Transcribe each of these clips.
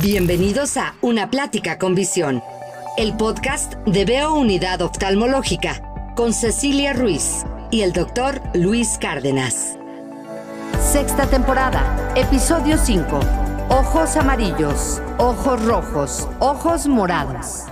Bienvenidos a Una Plática con Visión, el podcast de Veo Unidad Oftalmológica con Cecilia Ruiz y el doctor Luis Cárdenas. Sexta temporada, episodio 5. Ojos amarillos, ojos rojos, ojos morados.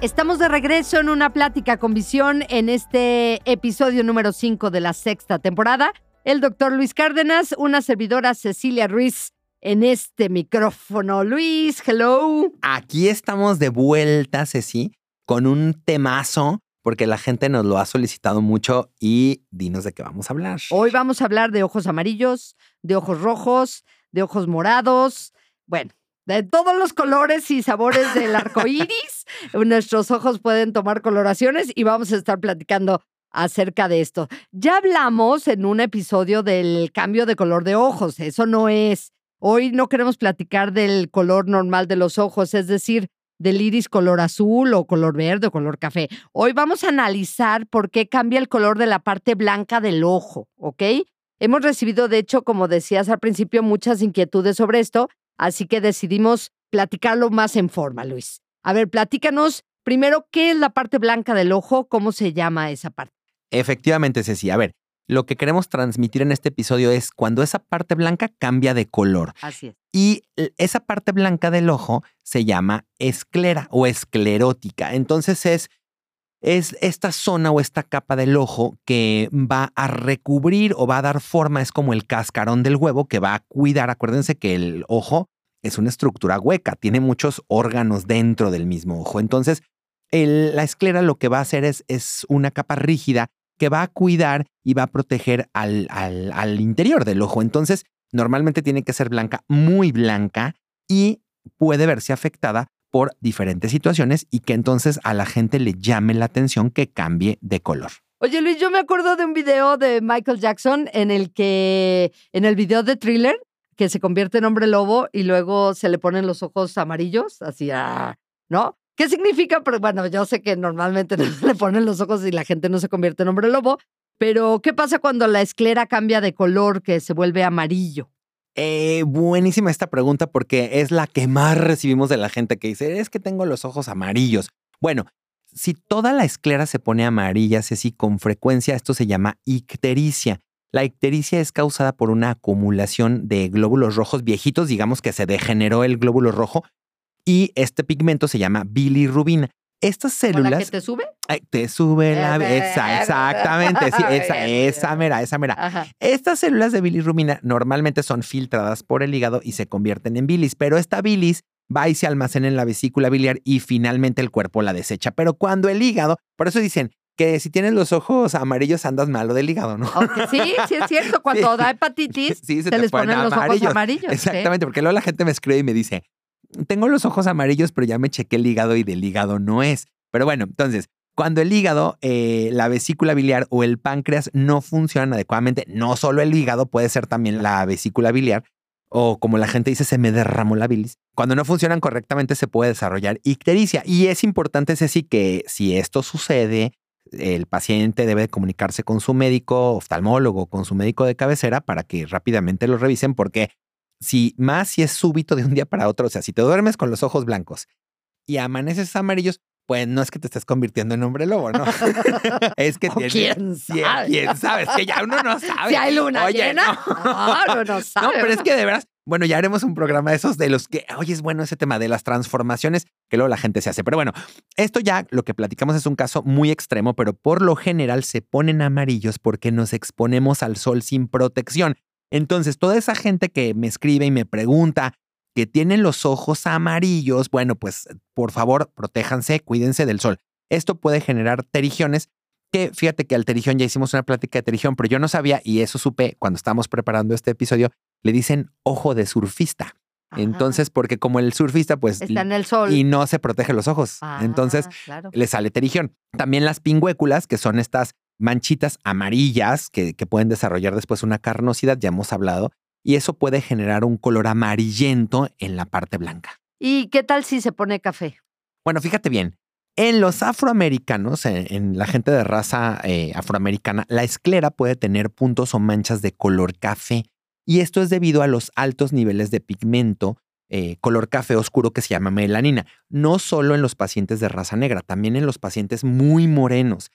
Estamos de regreso en una plática con visión en este episodio número 5 de la sexta temporada. El doctor Luis Cárdenas, una servidora Cecilia Ruiz en este micrófono. Luis, hello. Aquí estamos de vuelta, Ceci, con un temazo porque la gente nos lo ha solicitado mucho y dinos de qué vamos a hablar. Hoy vamos a hablar de ojos amarillos, de ojos rojos, de ojos morados. Bueno, de todos los colores y sabores del arco iris. Nuestros ojos pueden tomar coloraciones y vamos a estar platicando acerca de esto. Ya hablamos en un episodio del cambio de color de ojos. Eso no es. Hoy no queremos platicar del color normal de los ojos, es decir, del iris color azul o color verde o color café. Hoy vamos a analizar por qué cambia el color de la parte blanca del ojo, ¿ok? Hemos recibido, de hecho, como decías al principio, muchas inquietudes sobre esto, así que decidimos platicarlo más en forma, Luis. A ver, platícanos primero qué es la parte blanca del ojo, cómo se llama esa parte. Efectivamente, Ceci. A ver, lo que queremos transmitir en este episodio es cuando esa parte blanca cambia de color. Así es. Y esa parte blanca del ojo se llama esclera o esclerótica. Entonces es, es esta zona o esta capa del ojo que va a recubrir o va a dar forma, es como el cascarón del huevo que va a cuidar. Acuérdense que el ojo es una estructura hueca, tiene muchos órganos dentro del mismo ojo. Entonces, la esclera lo que va a hacer es, es una capa rígida que va a cuidar y va a proteger al, al, interior del ojo. Entonces, normalmente tiene que ser blanca, muy blanca y puede verse afectada por diferentes situaciones y que entonces a la gente le llame la atención que cambie de color. Oye Luis, yo me acuerdo de un video de Michael Jackson en el que, en el video de Thriller, que se convierte en hombre lobo y luego se le ponen los ojos amarillos, así, ah, ¿no? ¿Qué significa? Bueno, yo sé que normalmente no le ponen los ojos y la gente no se convierte en hombre lobo, pero ¿qué pasa cuando la esclera cambia de color, que se vuelve amarillo? Eh, buenísima esta pregunta porque es la que más recibimos de la gente que dice, es que tengo los ojos amarillos. Bueno, si toda la esclera se pone amarilla, así con frecuencia, esto se llama ictericia. La ictericia es causada por una acumulación de glóbulos rojos viejitos, digamos que se degeneró el glóbulo rojo y este pigmento se llama bilirrubina. Estas células. ¿La que te sube? te sube la. Esa, exactamente. Sí, esa, esa mera, esa mera. Estas células de bilirrubina normalmente son filtradas por el hígado y se convierten en bilis, pero esta bilis va y se almacena en la vesícula biliar y finalmente el cuerpo la desecha. Pero cuando el hígado, por eso dicen que si tienes los ojos amarillos andas malo del hígado, ¿no? sí, sí es cierto. Cuando da hepatitis, se, les ponen, los ojos amarillos. Exactamente, porque luego la gente me escribe y me dice, tengo los ojos amarillos, pero ya me chequé el hígado y del hígado no es. Pero bueno, entonces, cuando el hígado, eh, la vesícula biliar o el páncreas no funcionan adecuadamente, no solo el hígado, puede ser también la vesícula biliar, o como la gente dice, se me derramó la bilis. Cuando no funcionan correctamente se puede desarrollar ictericia. Y es importante, Ceci, que si esto sucede, el paciente debe comunicarse con su médico oftalmólogo, con su médico de cabecera para que rápidamente lo revisen porque si más si es súbito de un día para otro, o sea, si te duermes con los ojos blancos y amaneces amarillos, pues no es que te estés convirtiendo en hombre lobo, ¿no? es que tienes, ¿Quién sabe? ¿Quién sabe? Es que ya uno no sabe. Si hay luna llena. No. no, sabe. No, pero es que de veras, bueno, ya haremos un programa de esos de los que, oye, es bueno ese tema de las transformaciones que luego la gente se hace. Pero bueno, esto ya lo que platicamos es un caso muy extremo, pero por lo general se ponen amarillos porque nos exponemos al sol sin protección. Entonces, toda esa gente que me escribe y me pregunta que tienen los ojos amarillos, bueno, pues por favor, protéjanse, cuídense del sol. Esto puede generar terigiones, que fíjate que al terigión ya hicimos una plática de terigión, pero yo no sabía, y eso supe cuando estábamos preparando este episodio, le dicen ojo de surfista. Entonces, porque como el surfista, pues. Está en el sol. Y no se protege los ojos. Entonces, ah, le sale terigión. También las pingüéculas, que son estas manchitas amarillas que, pueden desarrollar después una carnosidad, ya hemos hablado, y eso puede generar un color amarillento en la parte blanca. ¿Y qué tal si se pone café? Bueno, fíjate bien, en los afroamericanos, en, la gente de raza eh, afroamericana, la esclera puede tener puntos o manchas de color café, y esto es debido a los altos niveles de pigmento eh, color café oscuro que se llama melanina. No solo en los pacientes de raza negra, también en los pacientes muy morenos.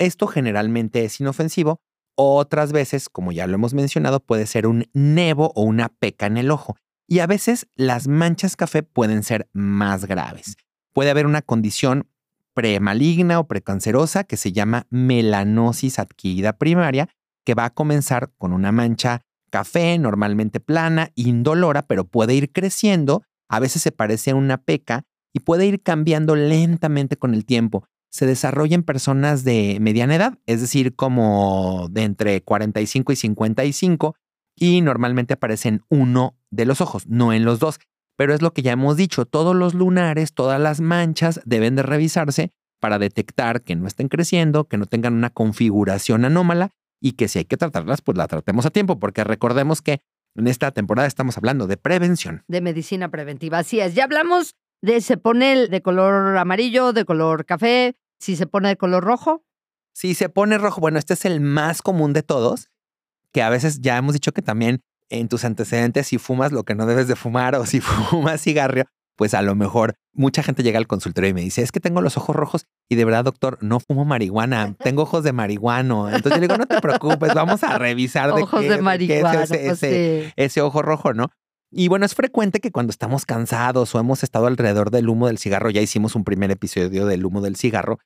Esto generalmente es inofensivo. Otras veces, como ya lo hemos mencionado, puede ser un nevo o una peca en el ojo. Y a veces las manchas café pueden ser más graves. Puede haber una condición premaligna o precancerosa que se llama melanosis adquirida primaria, que va a comenzar con una mancha café, normalmente plana, indolora, pero puede ir creciendo, a veces se parece a una peca y puede ir cambiando lentamente con el tiempo. Se desarrolla en personas de mediana edad, es decir, como de entre 45 y 55, y normalmente aparece en uno de los ojos, no en los dos. Pero es lo que ya hemos dicho, todos los lunares, todas las manchas deben de revisarse para detectar que no estén creciendo, que no tengan una configuración anómala y que si hay que tratarlas, pues la tratemos a tiempo, porque recordemos que en esta temporada estamos hablando de prevención. De medicina preventiva, así es. Ya hablamos de se pone de color amarillo, de color café, si se pone de color rojo. Si se pone rojo, bueno, este es el más común de todos, que a veces ya hemos dicho que también en tus antecedentes, si fumas lo que no debes de fumar o si fumas cigarro, pues a lo mejor mucha gente llega al consultorio y me dice, es que tengo los ojos rojos y de verdad, doctor, no fumo marihuana, tengo ojos de marihuano. Entonces yo digo, no te preocupes, vamos a revisar de ojos qué, de marihuana, es ese, pues ese, ese ojo rojo, ¿no? Y bueno, es frecuente que cuando estamos cansados o hemos estado alrededor del humo del cigarro, ya hicimos un primer episodio del humo del cigarro,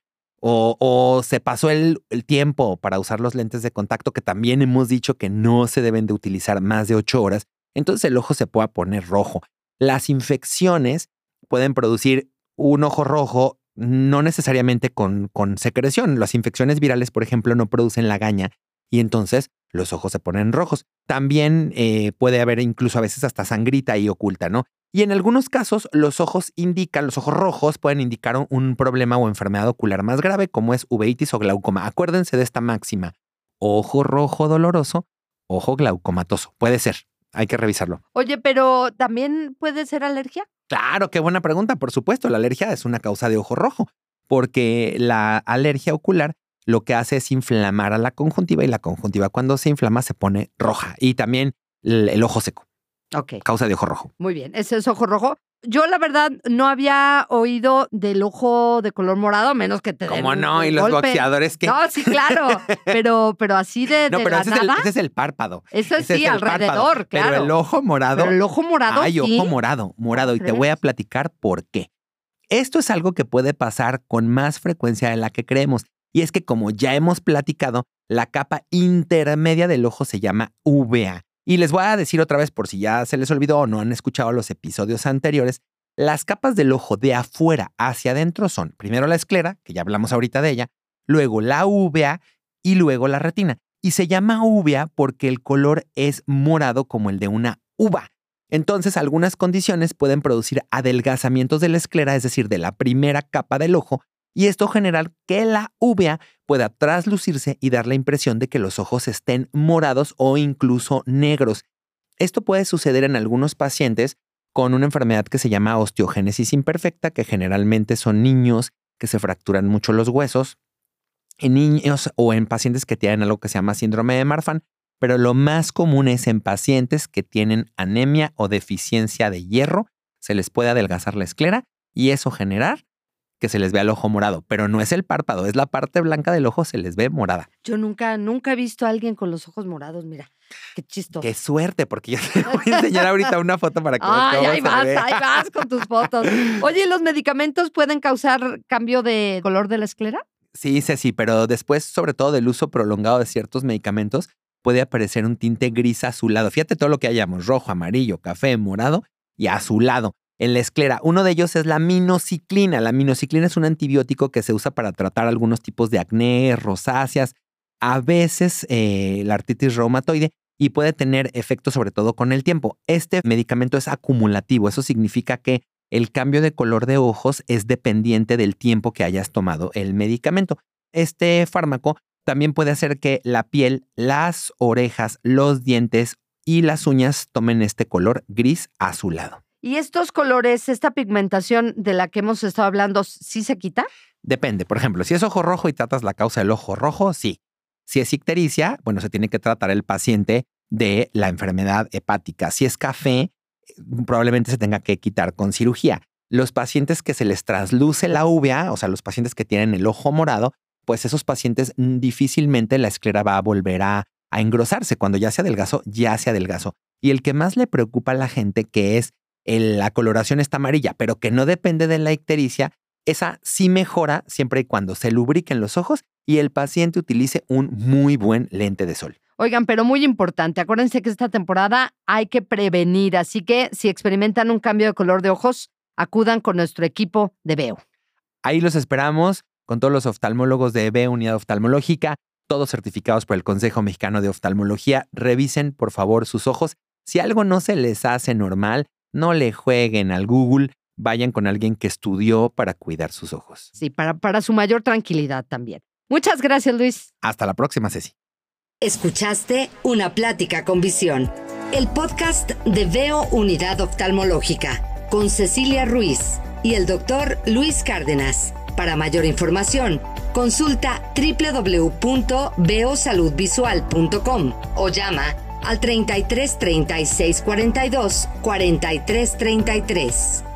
o, se pasó el, el, tiempo para usar los lentes de contacto, que también hemos dicho que no se deben de utilizar más de ocho horas, entonces el ojo se pueda poner rojo. Las infecciones pueden producir un ojo rojo, no necesariamente con, con secreción. Las infecciones virales, por ejemplo, no producen lagaña y entonces los ojos se ponen rojos. También eh, puede haber incluso a veces hasta sangrita ahí oculta, ¿no? Y en algunos casos los ojos indican, los ojos rojos pueden indicar un problema o enfermedad ocular más grave como es uveitis o glaucoma. Acuérdense de esta máxima. Ojo rojo doloroso, ojo glaucomatoso. Puede ser. Hay que revisarlo. Oye, pero ¿también puede ser alergia? Claro, qué buena pregunta. Por supuesto, la alergia es una causa de ojo rojo, porque la alergia ocular lo que hace es inflamar a la conjuntiva y la conjuntiva cuando se inflama se pone roja y también el, ojo seco. Ok. Causa de ojo rojo. Muy bien, ese es ojo rojo. Yo, la verdad, no había oído del ojo de color morado, menos que te ¿Cómo no? ¿Y los boxeadores qué? No, sí, claro. Pero, pero así de. No, de pero la ese, es el, nada. ese es el párpado. Eso Ese sí, es alrededor, párpado. claro. Pero el ojo morado. Pero el ojo morado. Ay, sí. ojo morado, morado. Y te voy a platicar por qué. Esto es algo que puede pasar con más frecuencia de la que creemos. Y es que, como ya hemos platicado, la capa intermedia del ojo se llama UVA. Y les voy a decir otra vez, por si ya se les olvidó o no han escuchado los episodios anteriores, las capas del ojo de afuera hacia adentro son primero la esclera, que ya hablamos ahorita de ella, luego la UVA y luego la retina. Y se llama UVA porque el color es morado como el de una uva. Entonces, algunas condiciones pueden producir adelgazamientos de la esclera, es decir, de la primera capa del ojo, y esto generar que la uvea pueda traslucirse y dar la impresión de que los ojos estén morados o incluso negros. Esto puede suceder en algunos pacientes con una enfermedad que se llama osteogénesis imperfecta, que generalmente son niños que se fracturan mucho los huesos, en niños o en pacientes que tienen algo que se llama síndrome de Marfan, pero lo más común es en pacientes que tienen anemia o deficiencia de hierro, se les puede adelgazar la esclera y eso generar que se les vea el ojo morado, pero no es el párpado, es la parte blanca del ojo, se les ve morada. Yo nunca, nunca he visto a alguien con los ojos morados, mira. Qué chistoso. Qué suerte, porque yo te voy a enseñar ahorita una foto para que Ay, cómo ahí se vas, ve. ahí vas con tus fotos. Oye, ¿y ¿los medicamentos pueden causar cambio de color de la esclera? Sí, sí, pero después, sobre todo del uso prolongado de ciertos medicamentos, puede aparecer un tinte gris azulado. Fíjate todo lo que hayamos, rojo, amarillo, café, morado y azulado. En la esclera, uno de ellos es la minociclina. La minociclina es un antibiótico que se usa para tratar algunos tipos de acné, rosáceas, a veces eh, la artritis reumatoide y puede tener efecto sobre todo con el tiempo. Este medicamento es acumulativo, eso significa que el cambio de color de ojos es dependiente del tiempo que hayas tomado el medicamento. Este fármaco también puede hacer que la piel, las orejas, los dientes y las uñas tomen este color gris azulado. ¿Y estos colores, esta pigmentación de la que hemos estado hablando, sí se quita? Depende, por ejemplo, si es ojo rojo y tratas la causa del ojo rojo, sí. Si es ictericia, bueno, se tiene que tratar el paciente de la enfermedad hepática. Si es café, probablemente se tenga que quitar con cirugía. Los pacientes que se les trasluce la uvea, o sea, los pacientes que tienen el ojo morado, pues esos pacientes difícilmente la esclera va a volver a, engrosarse. Cuando ya se adelgazó, ya se adelgazó. Y el que más le preocupa a la gente, que es la coloración está amarilla, pero que no depende de la ictericia, esa sí mejora siempre y cuando se lubriquen los ojos y el paciente utilice un muy buen lente de sol. Oigan, pero muy importante, acuérdense que esta temporada hay que prevenir, así que si experimentan un cambio de color de ojos, acudan con nuestro equipo de Veo. Ahí los esperamos con todos los oftalmólogos de Veo Unidad Oftalmológica, todos certificados por el Consejo Mexicano de Oftalmología. Revisen, por favor, sus ojos. Si algo no se les hace normal, no le jueguen al Google, vayan con alguien que estudió para cuidar sus ojos. Sí, para, para su mayor tranquilidad también. Muchas gracias, Luis. Hasta la próxima, Ceci. Escuchaste Una Plática con Visión, el podcast de Veo Unidad Oftalmológica, con Cecilia Ruiz y el doctor Luis Cárdenas. Para mayor información, consulta www.veosaludvisual.com o llama al 33 36 42 43 33.